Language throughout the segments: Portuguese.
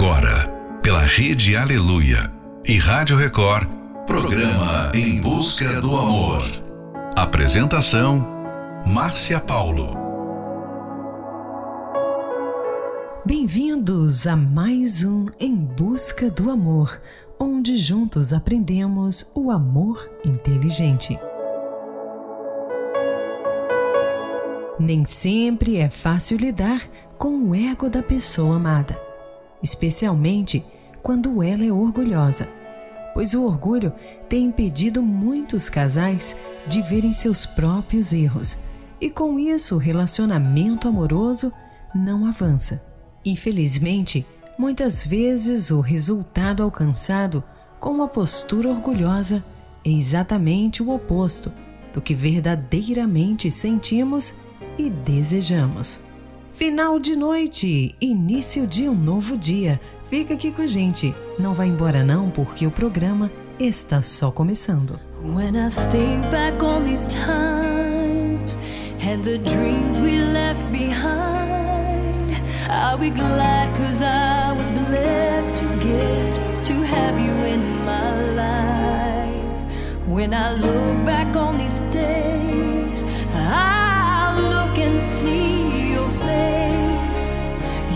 Agora, pela Rede Aleluia e Rádio Record, programa Em Busca do Amor. Apresentação: Márcia Paulo. Bem-vindos a mais um Em Busca do Amor, onde juntos aprendemos o amor inteligente. Nem sempre é fácil lidar com o ego da pessoa amada especialmente quando ela é orgulhosa, pois o orgulho tem impedido muitos casais de verem seus próprios erros e com isso o relacionamento amoroso não avança. Infelizmente, muitas vezes o resultado alcançado com uma postura orgulhosa é exatamente o oposto do que verdadeiramente sentimos e desejamos. Final de noite, início de um novo dia. Fica aqui com a gente. Não vai embora não, porque o programa está só começando. When I think back on these times and the dreams we left behind, I'll be glad cause I was blessed to get to have you in my life. When I look back on these days, I'll look and see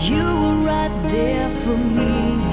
you were right there for me.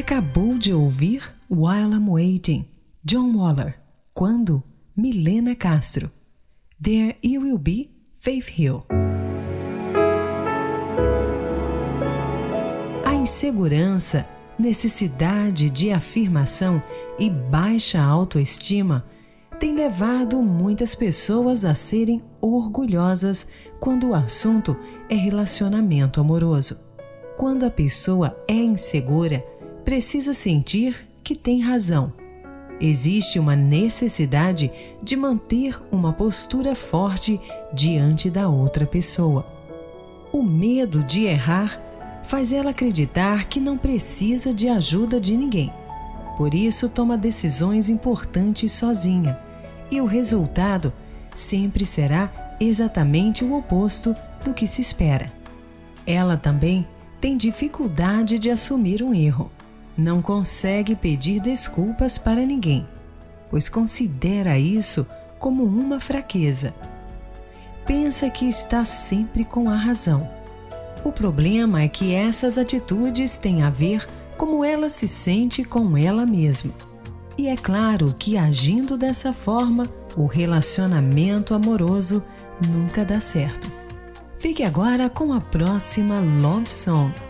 Acabou de ouvir While I'm Waiting, John Waller. Quando? Milena Castro. There You Will Be, Faith Hill. A insegurança, necessidade de afirmação e baixa autoestima tem levado muitas pessoas a serem orgulhosas quando o assunto é relacionamento amoroso. Quando a pessoa é insegura, precisa sentir que tem razão. Existe uma necessidade de manter uma postura forte diante da outra pessoa. O medo de errar faz ela acreditar que não precisa de ajuda de ninguém. Por isso, toma decisões importantes sozinha, e o resultado sempre será exatamente o oposto do que se espera. Ela também tem dificuldade de assumir um erro não consegue pedir desculpas para ninguém, pois considera isso como uma fraqueza. Pensa que está sempre com a razão. O problema é que essas atitudes têm a ver como ela se sente com ela mesma. E é claro que agindo dessa forma, o relacionamento amoroso nunca dá certo. Fique agora com a próxima Love Song.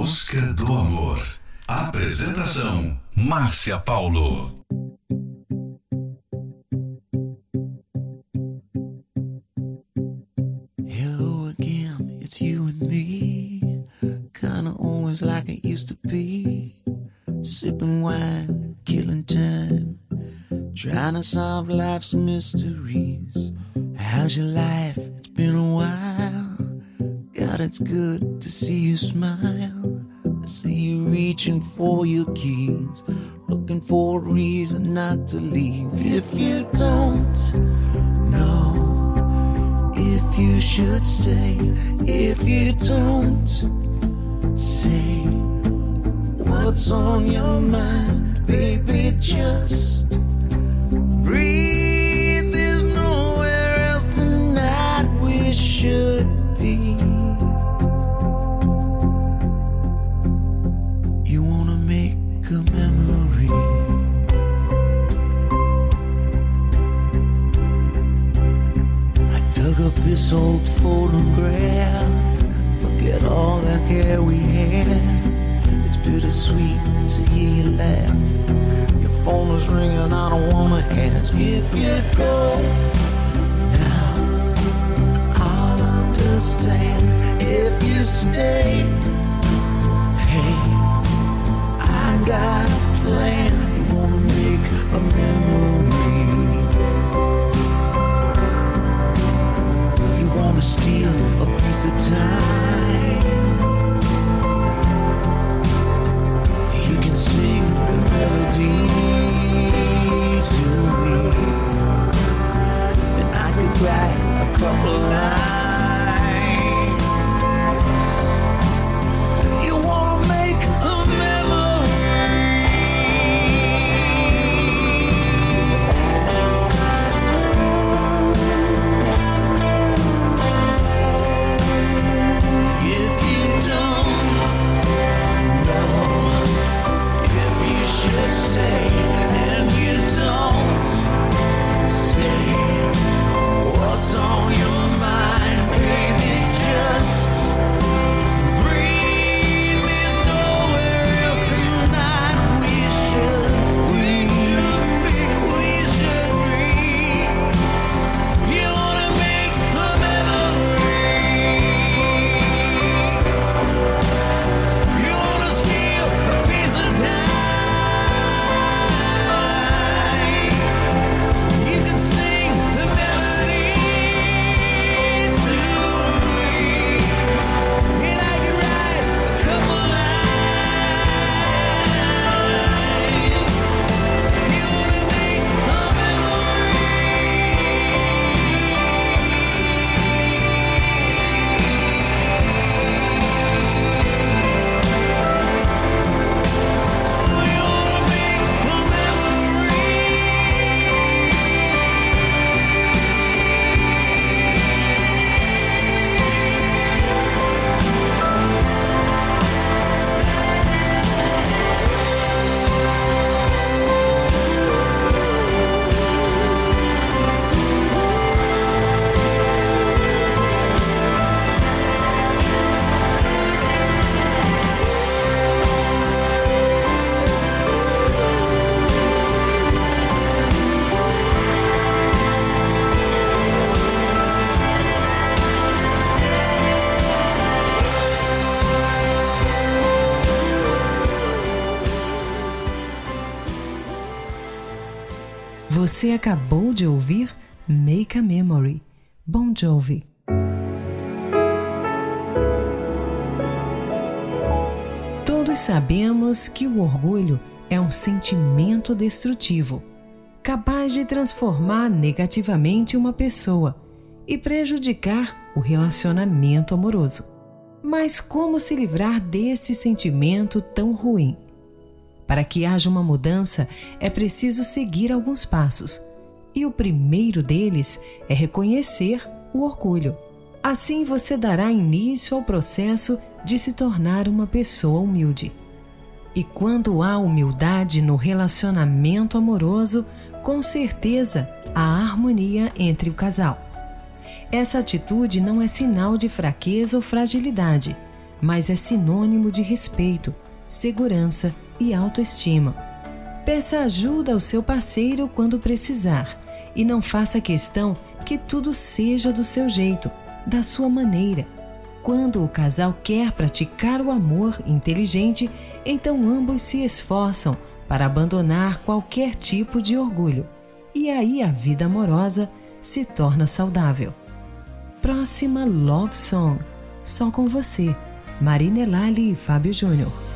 busca do amor. Apresentação: Márcia Paulo. Hello again, it's you and me. Kinda always like it used to be. Sipping wine, killing time. Trying to solve life's mysteries. How's your life? It's been a while. God, it's good to see you smile. Reaching for your keys, looking for a reason not to leave. If you don't know if you should stay, if you don't say what's on your mind, baby, just ringing, I don't wanna ask if you'd go now. I'll understand if you stay. Você acabou de ouvir Make a Memory, Bon Jovi. Todos sabemos que o orgulho é um sentimento destrutivo, capaz de transformar negativamente uma pessoa e prejudicar o relacionamento amoroso. Mas como se livrar desse sentimento tão ruim? Para que haja uma mudança, é preciso seguir alguns passos. E o primeiro deles é reconhecer o orgulho. Assim você dará início ao processo de se tornar uma pessoa humilde. E quando há humildade no relacionamento amoroso, com certeza há harmonia entre o casal. Essa atitude não é sinal de fraqueza ou fragilidade, mas é sinônimo de respeito, segurança e autoestima. Peça ajuda ao seu parceiro quando precisar e não faça questão que tudo seja do seu jeito, da sua maneira. Quando o casal quer praticar o amor inteligente, então ambos se esforçam para abandonar qualquer tipo de orgulho. E aí a vida amorosa se torna saudável. Próxima Love Song, só com você, Marina Lali e Fábio Júnior.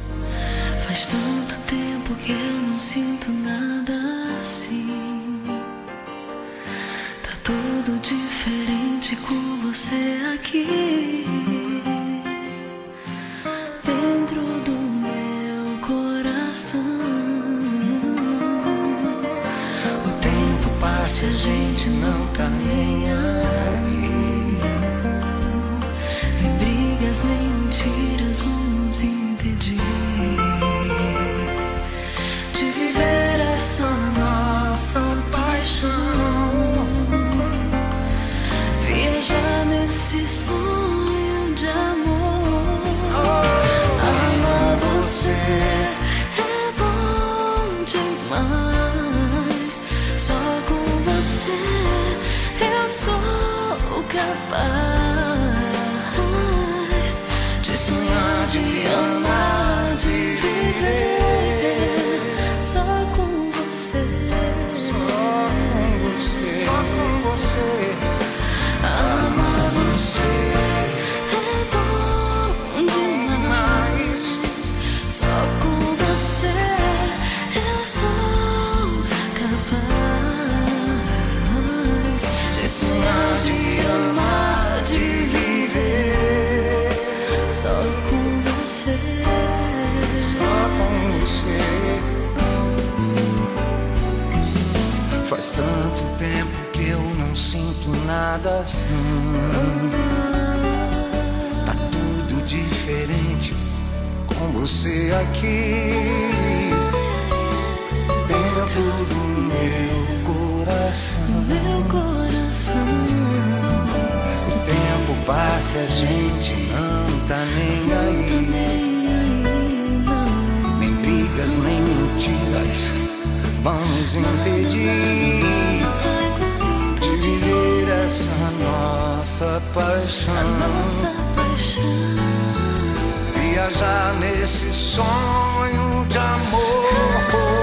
Faz tanto tempo que eu não sinto nada assim. Tá tudo diferente com você aqui. Capaz de sonhar, de amar, Faz tanto tempo que eu não sinto nada assim. Tá tudo diferente com você aqui. Dentro do meu coração. Meu coração. O tempo passa e a gente não tá nem Tá aí. nem brigas, nem mentiras vão nos impedir de viver essa nossa paixão. Viajar nesse sonho de amor.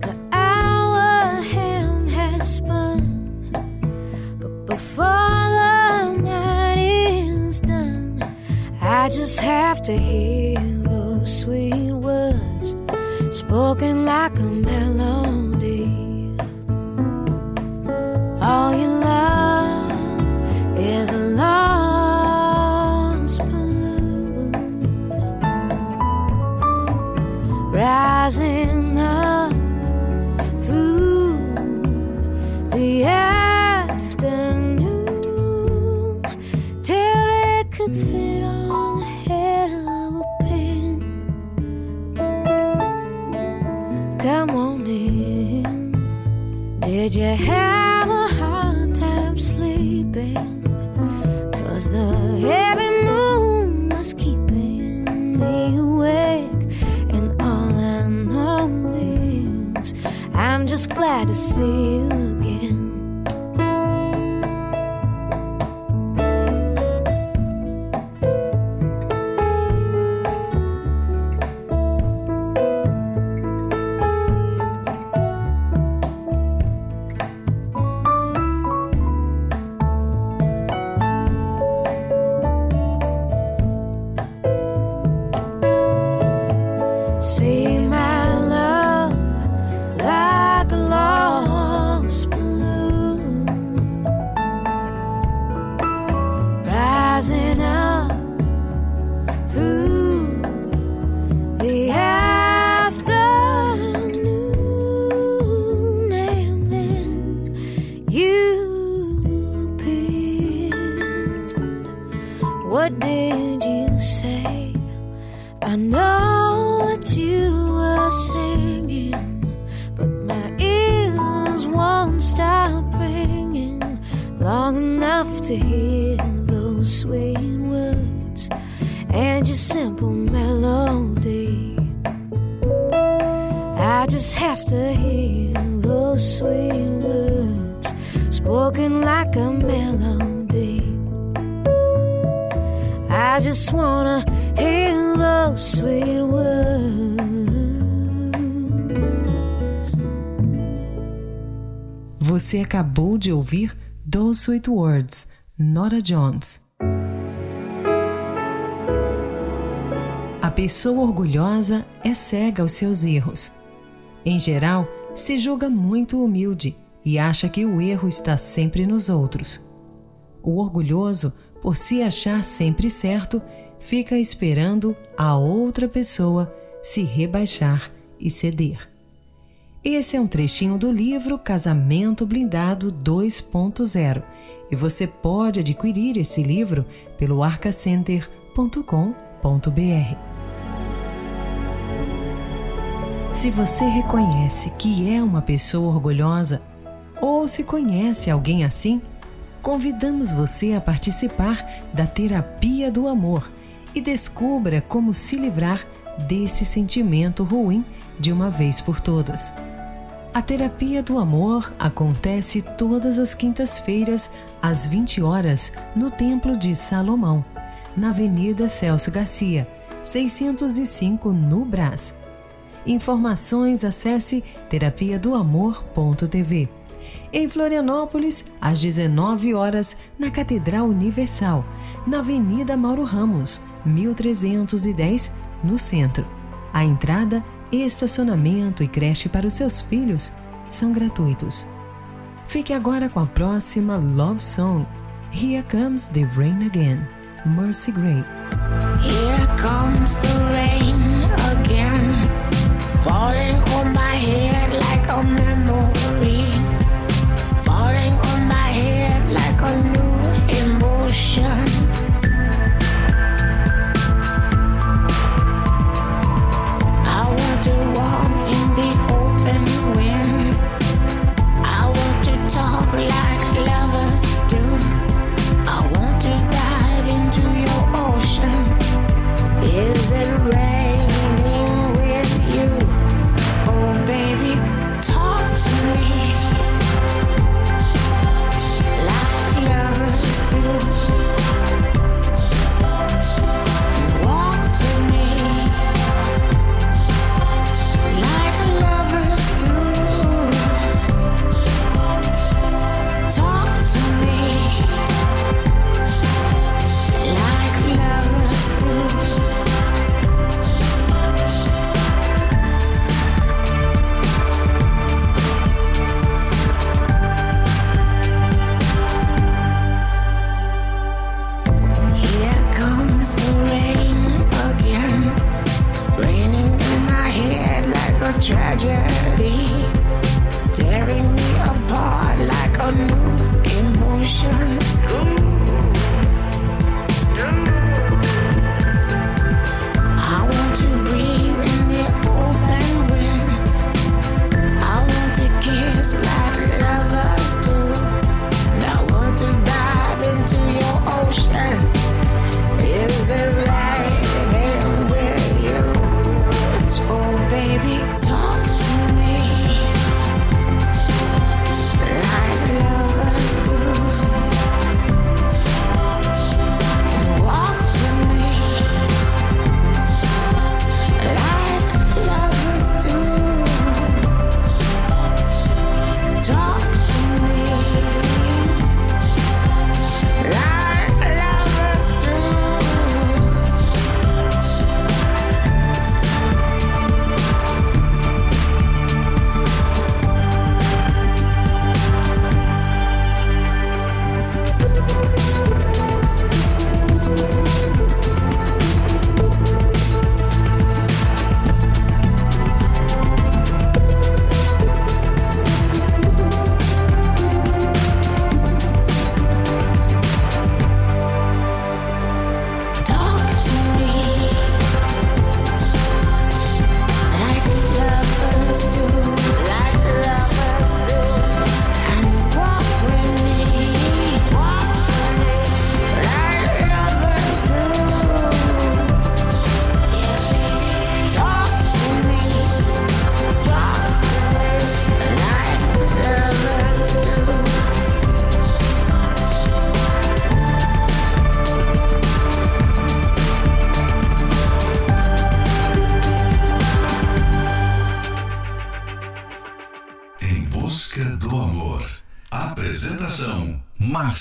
The hour hand has spun. But before the night is done, I just have to hear those sweet words spoken like a melody. All you Did you have a hard time sleeping? Cause the heavy moon was keeping me awake. And all I know is I'm just glad to see Você acabou de ouvir Those Sweet Words, Nora Jones. A pessoa orgulhosa é cega aos seus erros. Em geral, se julga muito humilde e acha que o erro está sempre nos outros. O orgulhoso, por se achar sempre certo, fica esperando a outra pessoa se rebaixar e ceder. Esse é um trechinho do livro Casamento Blindado 2.0 e você pode adquirir esse livro pelo arcacenter.com.br. Se você reconhece que é uma pessoa orgulhosa ou se conhece alguém assim, convidamos você a participar da Terapia do Amor e descubra como se livrar desse sentimento ruim de uma vez por todas. A Terapia do Amor acontece todas as quintas-feiras, às 20 horas, no Templo de Salomão, na Avenida Celso Garcia, 605, no Brás. Informações acesse terapia do amor.tv. Em Florianópolis, às 19 horas, na Catedral Universal, na Avenida Mauro Ramos, 1310, no centro. A entrada, estacionamento e creche para os seus filhos são gratuitos. Fique agora com a próxima Love Song. Here Comes the Rain Again, Mercy Gray. Here comes the rain again, falling on my head like a memory, falling on my head like a new emotion.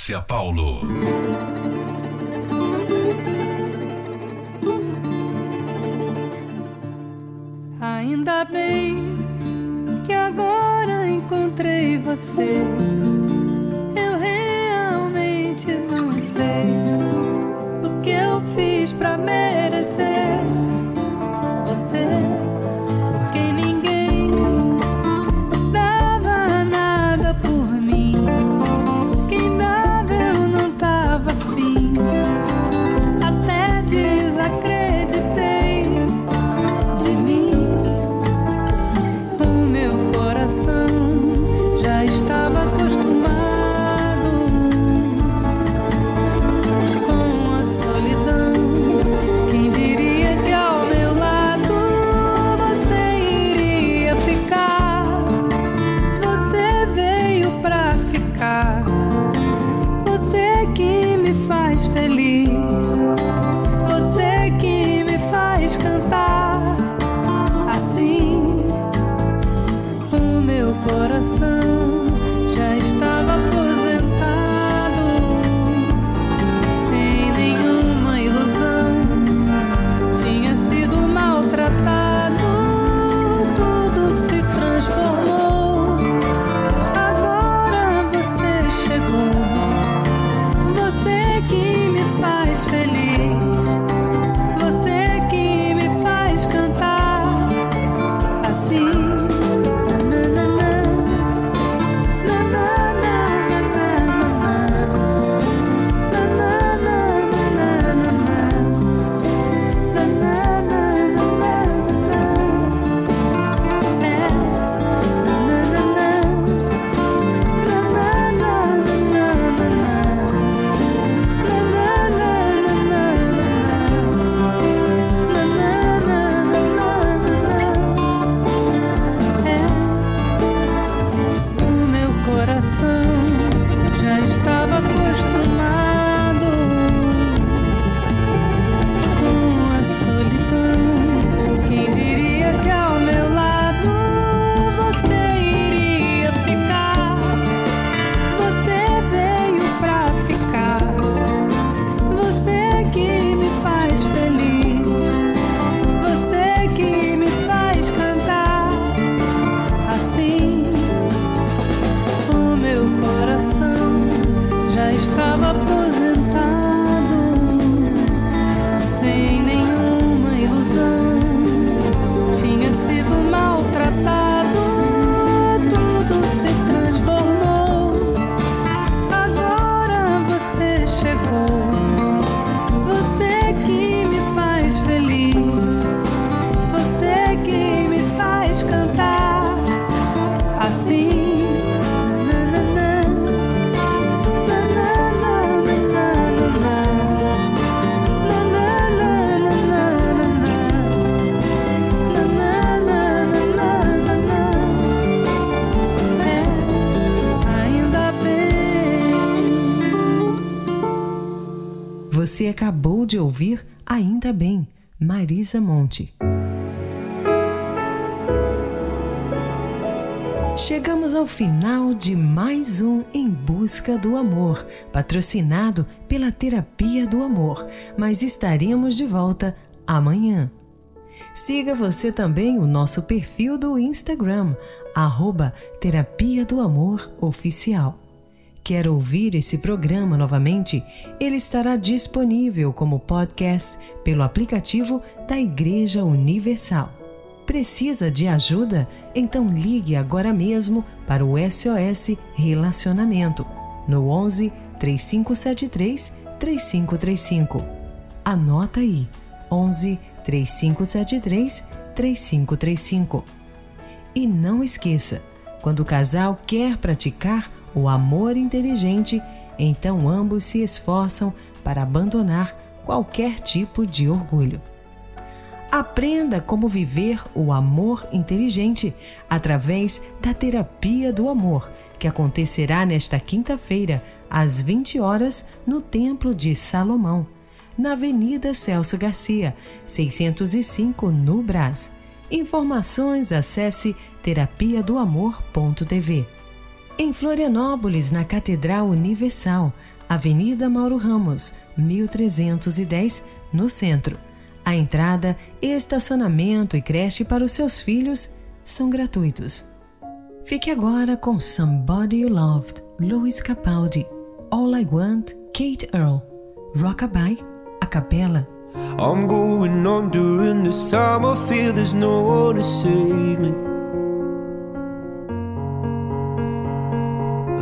Márcia Paulo. Você acabou de ouvir Ainda Bem, Marisa Monte. Chegamos ao final de mais um Em Busca do Amor, patrocinado pela Terapia do Amor, mas estaremos de volta amanhã. Siga você também o nosso perfil do Instagram, arroba Terapia do Amor Oficial. Quer ouvir esse programa novamente? Ele estará disponível como podcast pelo aplicativo da Igreja Universal. Precisa de ajuda? Então ligue agora mesmo para o SOS Relacionamento no 11 3573 3535. Anota aí: 11 3573 3535. E não esqueça, quando o casal quer praticar o amor inteligente, então ambos se esforçam para abandonar qualquer tipo de orgulho. Aprenda como viver o amor inteligente através da terapia do amor, que acontecerá nesta quinta-feira, às 20 horas, no Templo de Salomão, na Avenida Celso Garcia, 605, no Brás. Informações acesse terapia do amor.tv. Em Florianópolis, na Catedral Universal, Avenida Mauro Ramos, 1310, no centro. A entrada, estacionamento e creche para os seus filhos são gratuitos. Fique agora com Somebody You Loved, Louis Capaldi, All I Want, Kate Earl, Rockabye, a capela. I'm going feel there's no one to save me.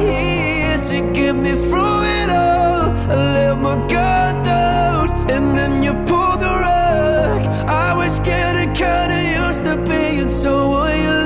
here to get me through it all. I let my guard down, and then you pulled the rug. I was getting kinda used to being someone you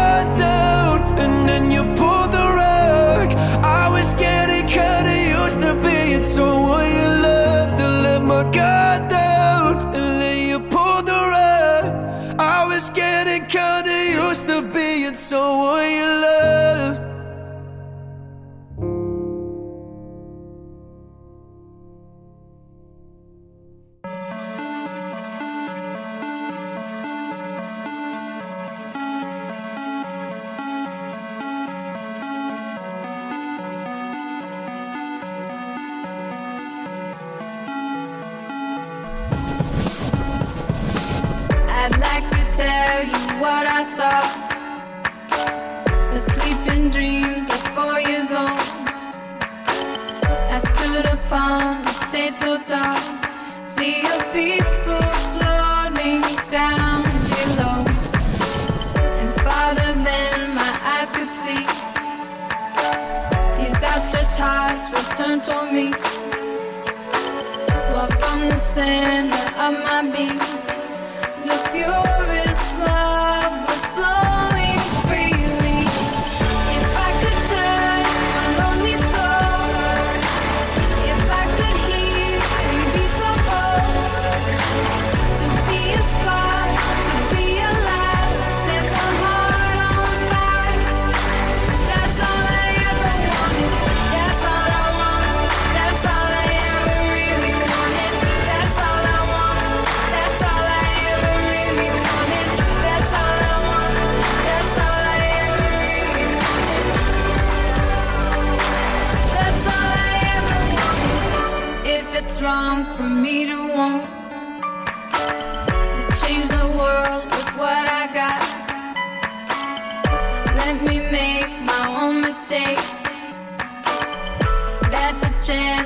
someone you loved. To let my guard down, and then you pulled the rug. I was getting kinda used to being someone you loved. Saw. Asleep in dreams at four years old. I stood upon a stage so tall. See of people floating down below. And farther than my eyes could see. These outstretched hearts were turned toward me. While from the center of my being. The purest wrong for me to want. To change the world with what I got, let me make my own mistakes. That's a chance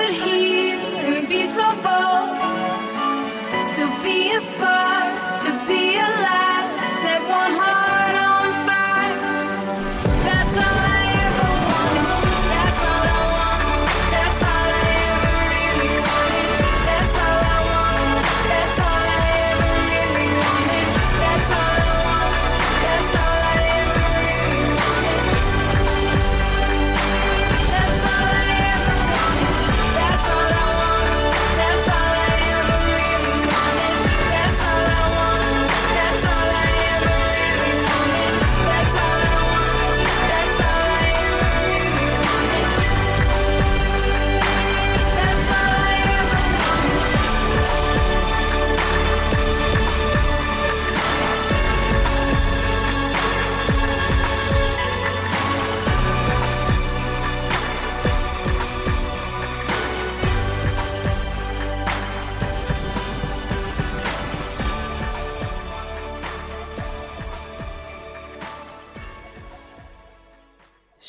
could heal and be so bold to be a spark, to be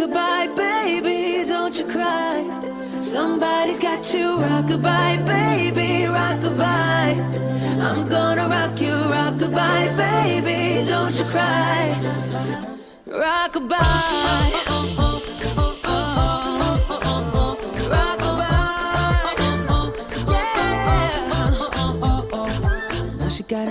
rockabye, baby. Don't you cry. Somebody's got you, rockabye, baby, rockabye. I'm gonna rock you, rockabye, baby. Don't you cry. Rockabye. Rockabye. Yeah. Now she got a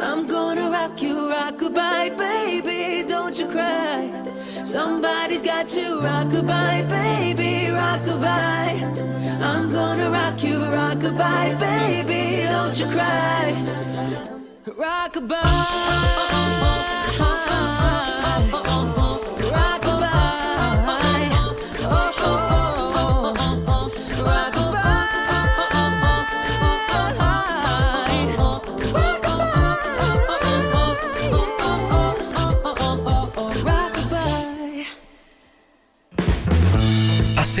I'm gonna rock you, rock rockabye, baby. Don't you cry. Somebody's got you, rockabye, baby, rock rockabye. I'm gonna rock you, rock rockabye, baby. Don't you cry. Rockabye. Rockabye.